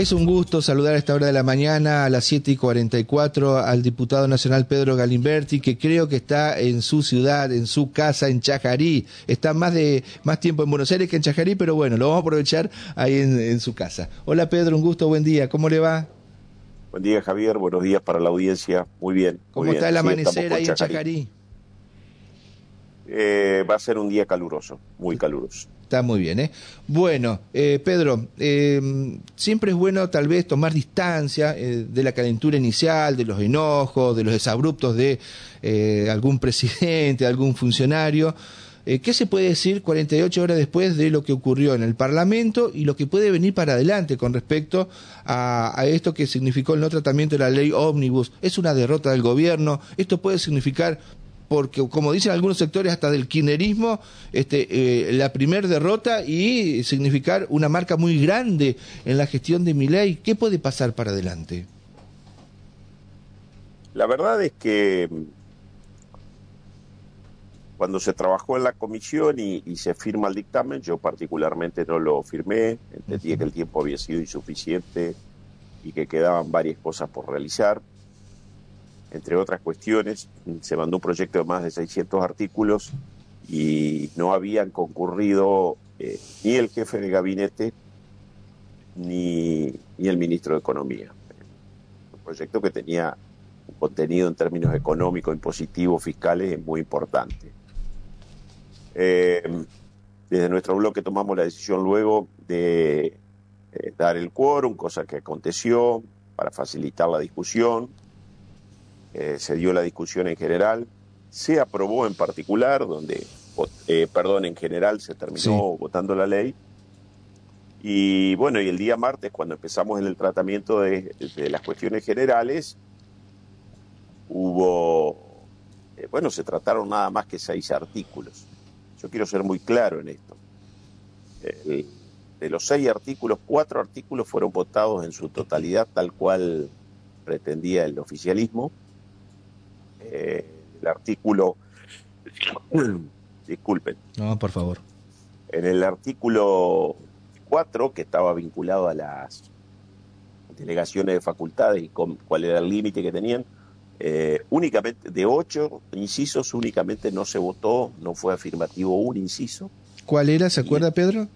Es un gusto saludar a esta hora de la mañana, a las 7 y 44, al diputado nacional Pedro Galimberti, que creo que está en su ciudad, en su casa, en Chajarí. Está más, de, más tiempo en Buenos Aires que en Chajarí, pero bueno, lo vamos a aprovechar ahí en, su casa. Hola Pedro, un gusto, buen día. ¿Cómo le va? Buen día Javier, buenos días para la audiencia. Muy bien. ¿Cómo está el amanecer ahí en Chajarí? Eh, va a ser un día caluroso, muy caluroso. Está muy bien, ¿eh? Bueno, eh, Pedro, eh, siempre es bueno tal vez tomar distancia de la calentura inicial, de los enojos, de los desabruptos de algún presidente, de algún funcionario. ¿Qué se puede decir 48 horas después de lo que ocurrió en el Parlamento y lo que puede venir para adelante con respecto a, a esto que significó el no tratamiento de la ley ómnibus? ¿Es una derrota del gobierno? ¿Esto puede significar porque como dicen algunos sectores hasta del kirchnerismo, este, eh, la primer derrota y significar una marca muy grande en la gestión de ley. ¿Qué puede pasar para adelante? La verdad es que mm, cuando se trabajó en la comisión y, se firma el dictamen, yo particularmente no lo firmé, entendía que el tiempo había sido insuficiente y que quedaban varias cosas por realizar entre otras cuestiones. Se mandó un proyecto de más de 600 artículos y no habían concurrido eh, ni el jefe de gabinete ni, ni, el ministro de Economía. Un proyecto que tenía un contenido en términos económicos, impositivos, fiscales muy importante. Eh, desde nuestro bloque tomamos la decisión luego de eh, dar el quórum, cosa que aconteció para facilitar la discusión. Eh, se dio la discusión en general, se aprobó en particular, donde, eh, perdón, en general se terminó votando la ley. Y bueno, y el día martes, cuando empezamos en el tratamiento de, las cuestiones generales, hubo, eh, bueno, se trataron nada más que seis artículos. Yo quiero ser muy claro en esto. de los seis artículos, cuatro artículos fueron votados en su totalidad tal cual pretendía el oficialismo eh, el artículo, disculpen. No, por favor. En el artículo 4, que estaba vinculado a las delegaciones de facultades y con, cuál era el límite que tenían, eh, únicamente de ocho incisos únicamente no se votó, no fue afirmativo un inciso. ¿Cuál era, se acuerda Pedro?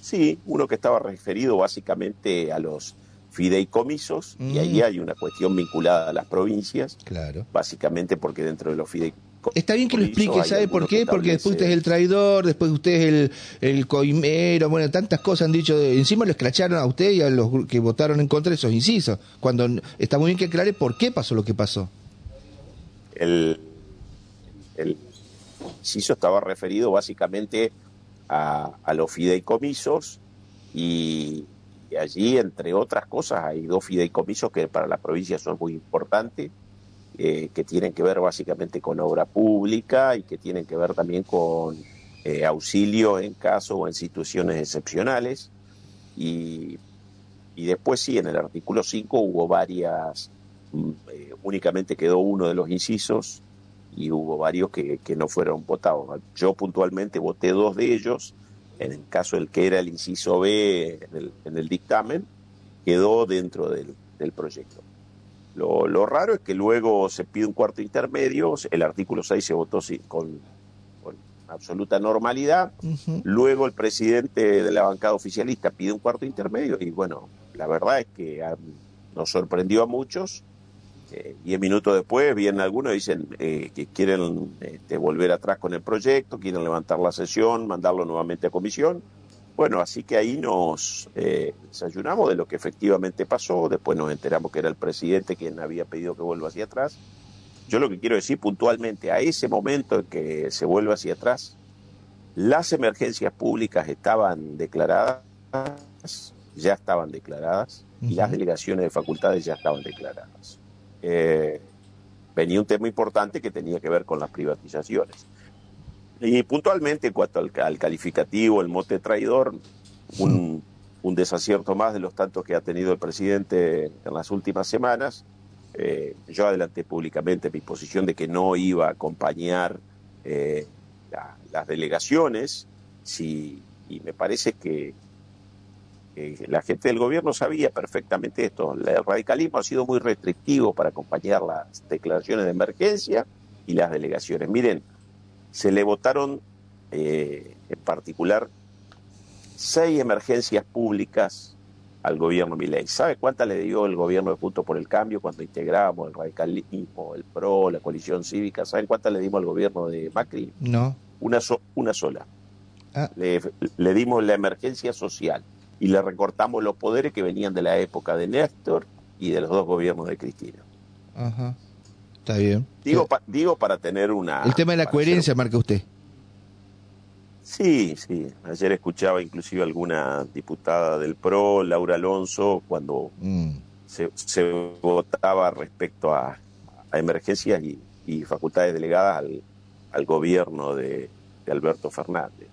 Sí, uno que estaba referido básicamente a los fideicomisos, y ahí mm. hay una cuestión vinculada a las provincias, claro. básicamente porque dentro de los fideicomisos... Está bien que lo explique, ¿sabe por qué? Porque después usted es el traidor, después usted es el, el coimero, bueno, tantas cosas han dicho, encima lo escracharon a usted y a los que votaron en contra de esos incisos, cuando está muy bien que aclare por qué pasó lo que pasó. El, el inciso estaba referido básicamente a, a los fideicomisos y, y allí, entre otras cosas, hay dos fideicomisos que para la provincia son muy importantes, eh, que tienen que ver básicamente con obra pública y que tienen que ver también con eh, auxilio en caso o en situaciones excepcionales. Y, después sí, en el artículo 5 hubo varias, mm, eh, únicamente quedó uno de los incisos y hubo varios que no fueron votados. Yo puntualmente voté dos de ellos en el caso del que era el inciso B en el, dictamen, quedó dentro del, proyecto. Lo, raro es que luego se pide un cuarto intermedio, el artículo 6 se votó con, absoluta normalidad, luego el presidente de la bancada oficialista pide un cuarto intermedio y bueno, la verdad es que nos sorprendió a muchos eh, diez minutos después vienen algunos y dicen eh, que quieren este, volver atrás con el proyecto, quieren levantar la sesión, mandarlo nuevamente a comisión. Bueno, así que ahí nos eh, desayunamos de lo que efectivamente pasó, después nos enteramos que era el presidente quien había pedido que vuelva hacia atrás. Yo lo que quiero decir puntualmente, a ese momento en que se vuelve hacia atrás, las emergencias públicas estaban declaradas, ya estaban declaradas, y las delegaciones de facultades ya estaban declaradas eh, venía un tema importante que tenía que ver con las privatizaciones. Y puntualmente, en cuanto al, calificativo, el mote traidor, un, desacierto más de los tantos que ha tenido el presidente en las últimas semanas. Eh, yo adelanté públicamente mi posición de que no iba a acompañar eh, las delegaciones, y me parece que la gente del gobierno sabía perfectamente esto. El radicalismo ha sido muy restrictivo para acompañar las declaraciones de emergencia y las delegaciones. Miren, se le votaron eh, en particular seis emergencias públicas al gobierno Milei. ¿Sabe cuántas le dio el gobierno de Juntos por el Cambio cuando integramos el radicalismo, el PRO, la coalición cívica? ¿Saben cuántas le dimos al gobierno de Macri? No. Una, una sola. Ah. Le, le dimos la emergencia social y le recortamos los poderes que venían de la época de Néstor y de los dos gobiernos de Cristina. Ajá. Está bien. Digo, digo para tener una... El tema de la coherencia, marca usted. Sí, sí. Ayer escuchaba inclusive alguna diputada del PRO, Laura Alonso, cuando mm. se, votaba respecto a, emergencias y, facultades delegadas al, gobierno de, Alberto Fernández.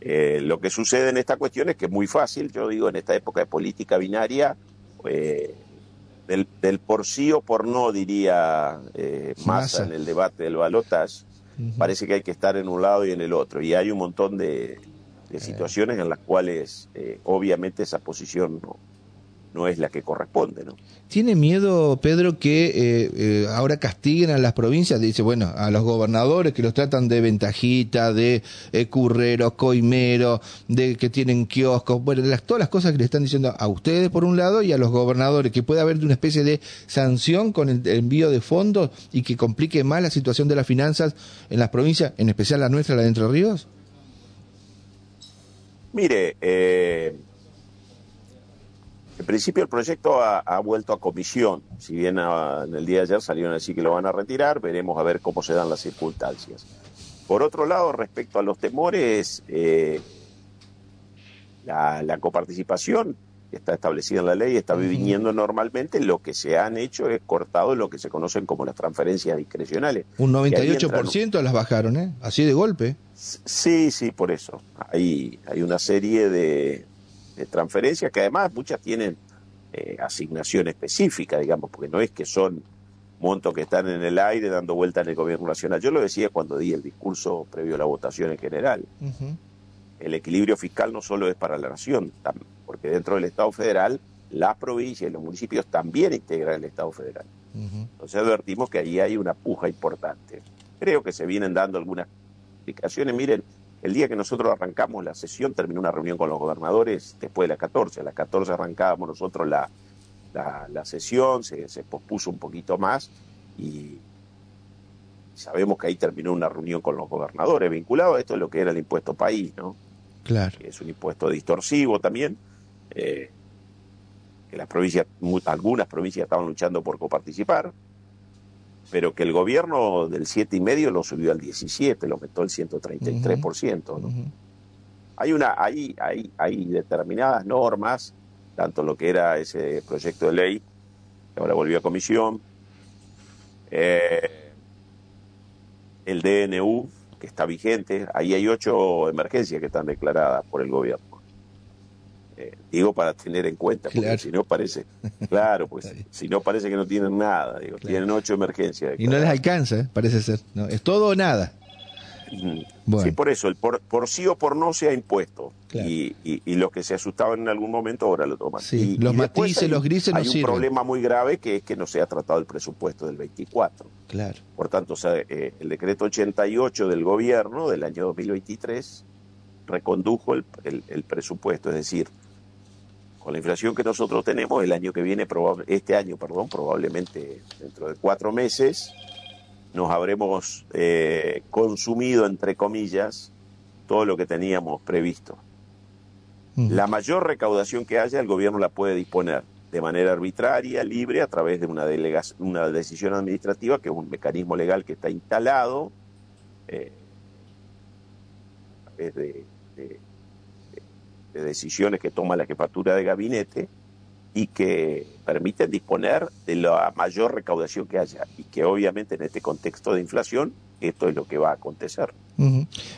Eh, lo que sucede en esta cuestión es que es muy fácil, yo digo, en esta época de política binaria, eh, del, por sí o por no, diría eh, Massa en el debate del balotaje, parece que hay que estar en un lado y en el otro. Y hay un montón de, de situaciones en las cuales eh, obviamente esa posición no, no es la que corresponde. ¿no? ¿Tiene miedo, Pedro, que eh, eh, ahora castiguen a las provincias? Dice, bueno, a los gobernadores que los tratan de ventajita, de eh, curreros, coimeros, de que tienen kioscos, bueno, todas las cosas que le están diciendo a ustedes por un lado y a los gobernadores, que puede haber una especie de sanción con el envío de fondos y que complique más la situación de las finanzas en las provincias, en especial la nuestra, la de Entre Ríos? Mire, eh, en principio el proyecto ha, vuelto a comisión, si bien ah, en el día de ayer salieron a decir que lo van a retirar, veremos a ver cómo se dan las circunstancias. Por otro lado, respecto a los temores, eh, la, coparticipación está establecida en la ley, está viniendo normalmente, lo que se han hecho es cortado lo que se conocen como las transferencias discrecionales. Un 98% las bajaron, ¿eh? Así de golpe. Sí, sí, por eso. Hay, hay una serie de, transferencias que además muchas tienen eh, asignación específica, digamos, porque no es que son montos que están en el aire dando vuelta en el gobierno nacional. Yo lo decía cuando di el discurso previo a la votación en general. El equilibrio fiscal no solo es para la nación, porque dentro del Estado federal las provincias y los municipios también integran el Estado federal. Entonces advertimos que ahí hay una puja importante. Creo que se vienen dando algunas explicaciones. Miren, el día que nosotros arrancamos la sesión, terminó una reunión con los gobernadores después de las 14. A las 14 arrancábamos nosotros la, la, sesión, se, se, pospuso un poquito más y sabemos que ahí terminó una reunión con los gobernadores vinculado a esto es lo que era el impuesto país, ¿no? Claro. es un impuesto distorsivo también. Eh, que las provincias, algunas provincias estaban luchando por coparticipar pero que el gobierno del siete y medio lo subió al 17, lo aumentó el 133%. ¿no? Hay una, hay, hay, hay determinadas normas, tanto lo que era ese proyecto de ley, que ahora volvió a comisión, eh, el DNU, que está vigente, ahí hay ocho emergencias que están declaradas por el gobierno. Eh, digo para tener en cuenta, porque si no parece, claro, pues si no parece que no tienen nada, digo, tienen ocho emergencias. Y no les alcanza, ¿eh? parece ser, ¿no? es todo o nada. Sí, por eso, el por, sí o por no se ha impuesto. Y, y, los que se asustaban en algún momento ahora lo toman. Sí, los matices, los grises Hay un problema muy grave que es que no se ha tratado el presupuesto del 24. Claro. Por tanto, eh, el decreto 88 del gobierno del año 2023 recondujo el, el presupuesto, es decir, con la inflación que nosotros tenemos el año que viene, este año, perdón, probablemente dentro de cuatro meses, nos habremos eh, consumido, entre comillas, todo lo que teníamos previsto. La mayor recaudación que haya, el gobierno la puede disponer de manera arbitraria, libre, a través de una, una decisión administrativa, que es un mecanismo legal que está instalado, eh, a través de de decisiones que toma la jefatura de gabinete y que permiten disponer de la mayor recaudación que haya y que obviamente en este contexto de inflación esto es lo que va a acontecer.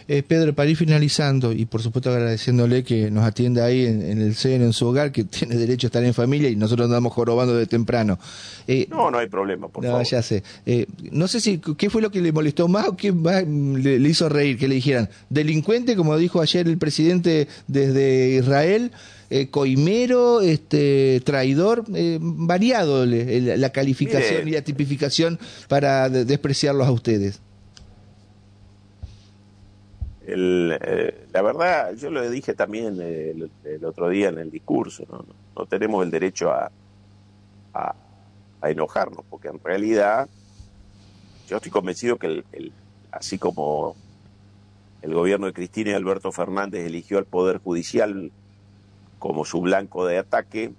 Eh, Pedro, para ir finalizando y por supuesto agradeciéndole que nos atienda ahí en, el seno, en su hogar, que tiene derecho a estar en familia y nosotros andamos jorobando de temprano. Eh, no, no hay problema, por no, ya sé. Eh, no sé si qué fue lo que le molestó más o qué le, hizo reír, que le dijeran delincuente, como dijo ayer el presidente desde Israel, eh, coimero, este, traidor, eh, variado la calificación y la tipificación para despreciarlos a ustedes. La verdad, yo lo dije también el, otro día en el discurso, no, tenemos el derecho a, a, enojarnos, porque en realidad yo estoy convencido que el, así como el gobierno de Cristina y Alberto Fernández eligió al Poder Judicial como su blanco de ataque,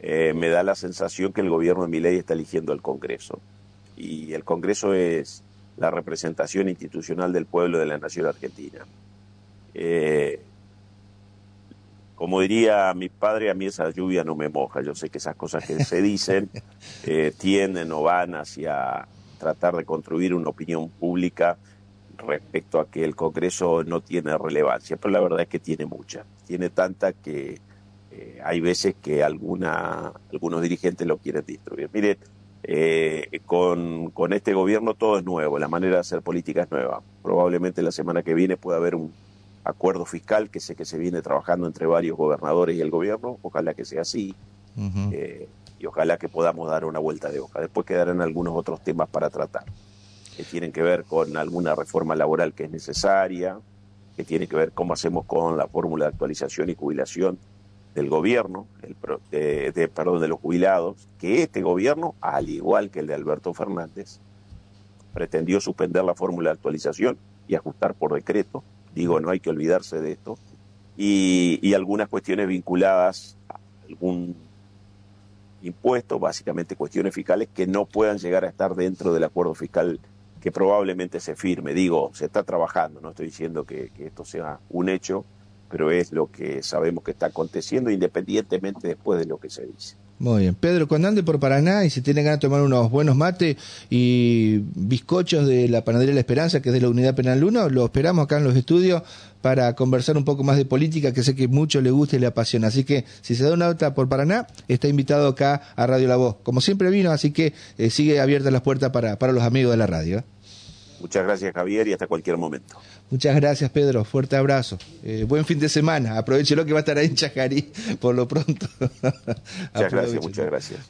eh, me da la sensación que el gobierno de Milei está eligiendo al Congreso. Y el Congreso es la representación institucional del pueblo de la nación argentina. Eh, como diría mi padre, a mí esa lluvia no me moja. Yo sé que esas cosas que se dicen eh, tienden o van hacia tratar de construir una opinión pública respecto a que el Congreso no tiene relevancia, pero la verdad es que tiene mucha, tiene tanta que eh, hay veces que alguna, algunos dirigentes lo quieren destruir. Mire, eh, con, con este gobierno todo es nuevo, la manera de hacer política es nueva. Probablemente la semana que viene pueda haber un acuerdo fiscal que sé que se viene trabajando entre varios gobernadores y el gobierno, ojalá que sea así. Eh, y ojalá que podamos dar una vuelta de hoja. Después quedarán algunos otros temas para tratar que tienen que ver con alguna reforma laboral que es necesaria, que tiene que ver cómo hacemos con la fórmula de actualización y jubilación del gobierno, el, de, perdón, de los jubilados, que este gobierno, al igual que el de Alberto Fernández, pretendió suspender la fórmula de actualización y ajustar por decreto. Digo, no hay que olvidarse de esto. Y, y algunas cuestiones vinculadas a algún impuesto, básicamente cuestiones fiscales que no puedan llegar a estar dentro del acuerdo fiscal que probablemente se firme. Digo, se está trabajando, no estoy diciendo que, esto sea un hecho, pero es lo que sabemos que está aconteciendo independientemente después de lo que se dice. Muy bien. Pedro, cuando ande por Paraná y si tiene ganas de tomar unos buenos mates y bizcochos de la Panadería La Esperanza, que es de la Unidad Penal 1, lo esperamos acá en los estudios para conversar un poco más de política, que sé que mucho le gusta y le apasiona. Así que si se da una nota por Paraná, está invitado acá a Radio La Voz. Como siempre vino, así que eh, sigue abiertas las puertas para, para los amigos de la radio. ¿eh? Muchas gracias Javier y hasta cualquier momento. Muchas gracias Pedro, fuerte abrazo. Eh, buen fin de semana, aprovechelo que va a estar ahí en Chajarí por lo pronto. muchas gracias, muchas gracias.